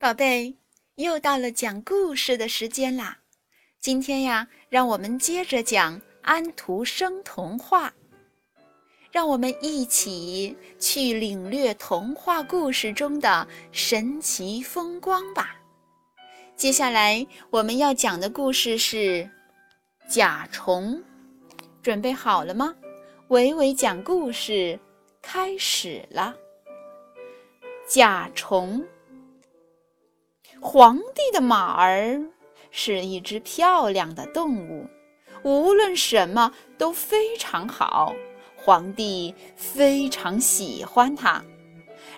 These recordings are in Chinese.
宝贝，又到了讲故事的时间啦！今天呀，让我们接着讲安徒生童话，让我们一起去领略童话故事中的神奇风光吧。接下来我们要讲的故事是《甲虫》，准备好了吗？伟伟讲故事开始了，《甲虫》。皇帝的马儿是一只漂亮的动物，无论什么都非常好。皇帝非常喜欢它，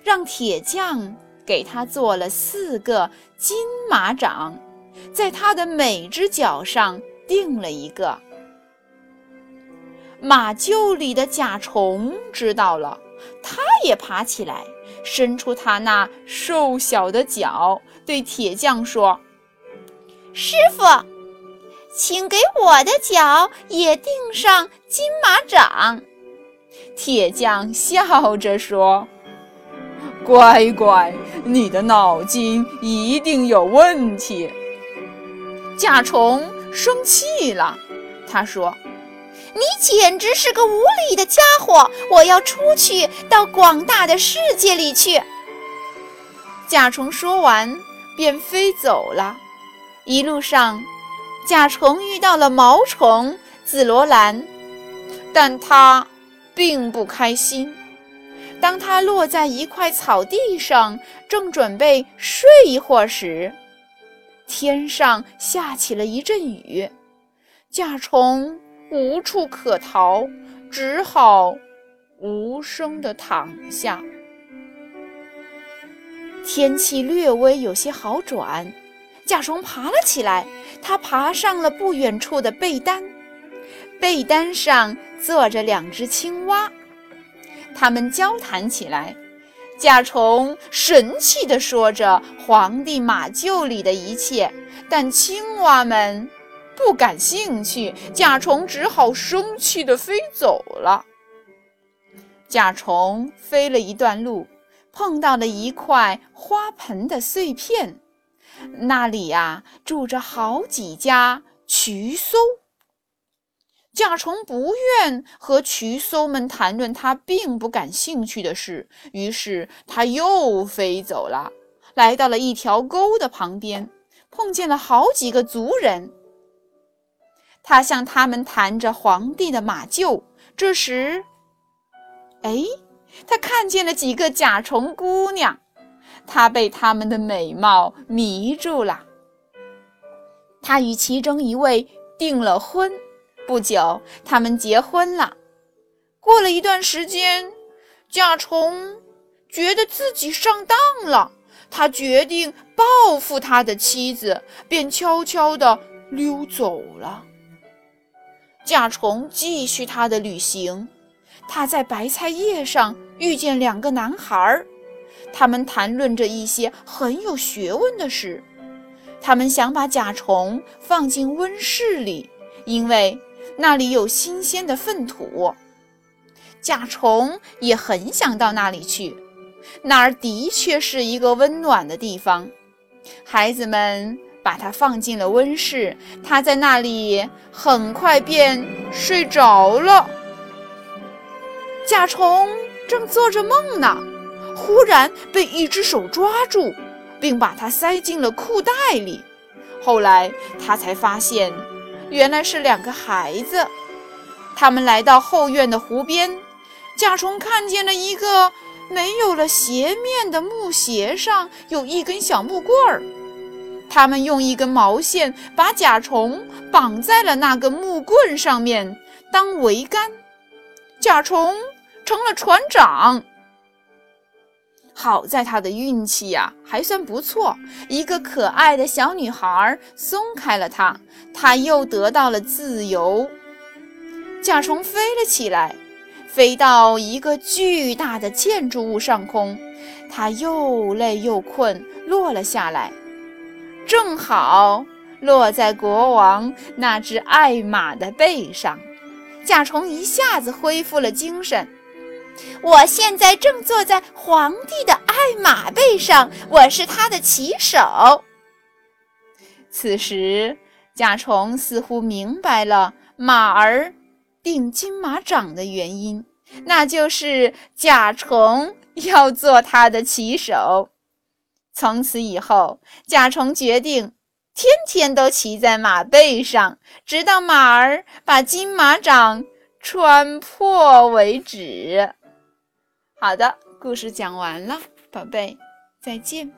让铁匠给他做了四个金马掌，在他的每只脚上钉了一个。马厩里的甲虫知道了，它也爬起来。伸出它那瘦小的脚，对铁匠说：“师傅，请给我的脚也钉上金马掌。”铁匠笑着说：“乖乖，你的脑筋一定有问题。”甲虫生气了，他说。你简直是个无理的家伙！我要出去到广大的世界里去。甲虫说完，便飞走了。一路上，甲虫遇到了毛虫紫罗兰，但它并不开心。当它落在一块草地上，正准备睡一会儿时，天上下起了一阵雨。甲虫。无处可逃，只好无声地躺下。天气略微有些好转，甲虫爬了起来。它爬上了不远处的被单，被单上坐着两只青蛙，它们交谈起来。甲虫神气地说着皇帝马厩里的一切，但青蛙们。不感兴趣，甲虫只好生气地飞走了。甲虫飞了一段路，碰到了一块花盆的碎片，那里呀住着好几家渠搜。甲虫不愿和渠搜们谈论他并不感兴趣的事，于是他又飞走了，来到了一条沟的旁边，碰见了好几个族人。他向他们谈着皇帝的马厩。这时，哎，他看见了几个甲虫姑娘，他被她们的美貌迷住了。他与其中一位订了婚，不久，他们结婚了。过了一段时间，甲虫觉得自己上当了，他决定报复他的妻子，便悄悄地溜走了。甲虫继续他的旅行，他在白菜叶上遇见两个男孩，他们谈论着一些很有学问的事。他们想把甲虫放进温室里，因为那里有新鲜的粪土。甲虫也很想到那里去，那儿的确是一个温暖的地方。孩子们。把它放进了温室，它在那里很快便睡着了。甲虫正做着梦呢，忽然被一只手抓住，并把它塞进了裤袋里。后来他才发现，原来是两个孩子。他们来到后院的湖边，甲虫看见了一个没有了鞋面的木鞋，上有一根小木棍儿。他们用一根毛线把甲虫绑在了那个木棍上面当桅杆，甲虫成了船长。好在他的运气呀还算不错，一个可爱的小女孩松开了他，他又得到了自由。甲虫飞了起来，飞到一个巨大的建筑物上空，他又累又困，落了下来。正好落在国王那只爱马的背上，甲虫一下子恢复了精神。我现在正坐在皇帝的爱马背上，我是他的骑手。此时，甲虫似乎明白了马儿定金马掌的原因，那就是甲虫要做他的骑手。从此以后，甲虫决定天天都骑在马背上，直到马儿把金马掌穿破为止。好的，故事讲完了，宝贝，再见。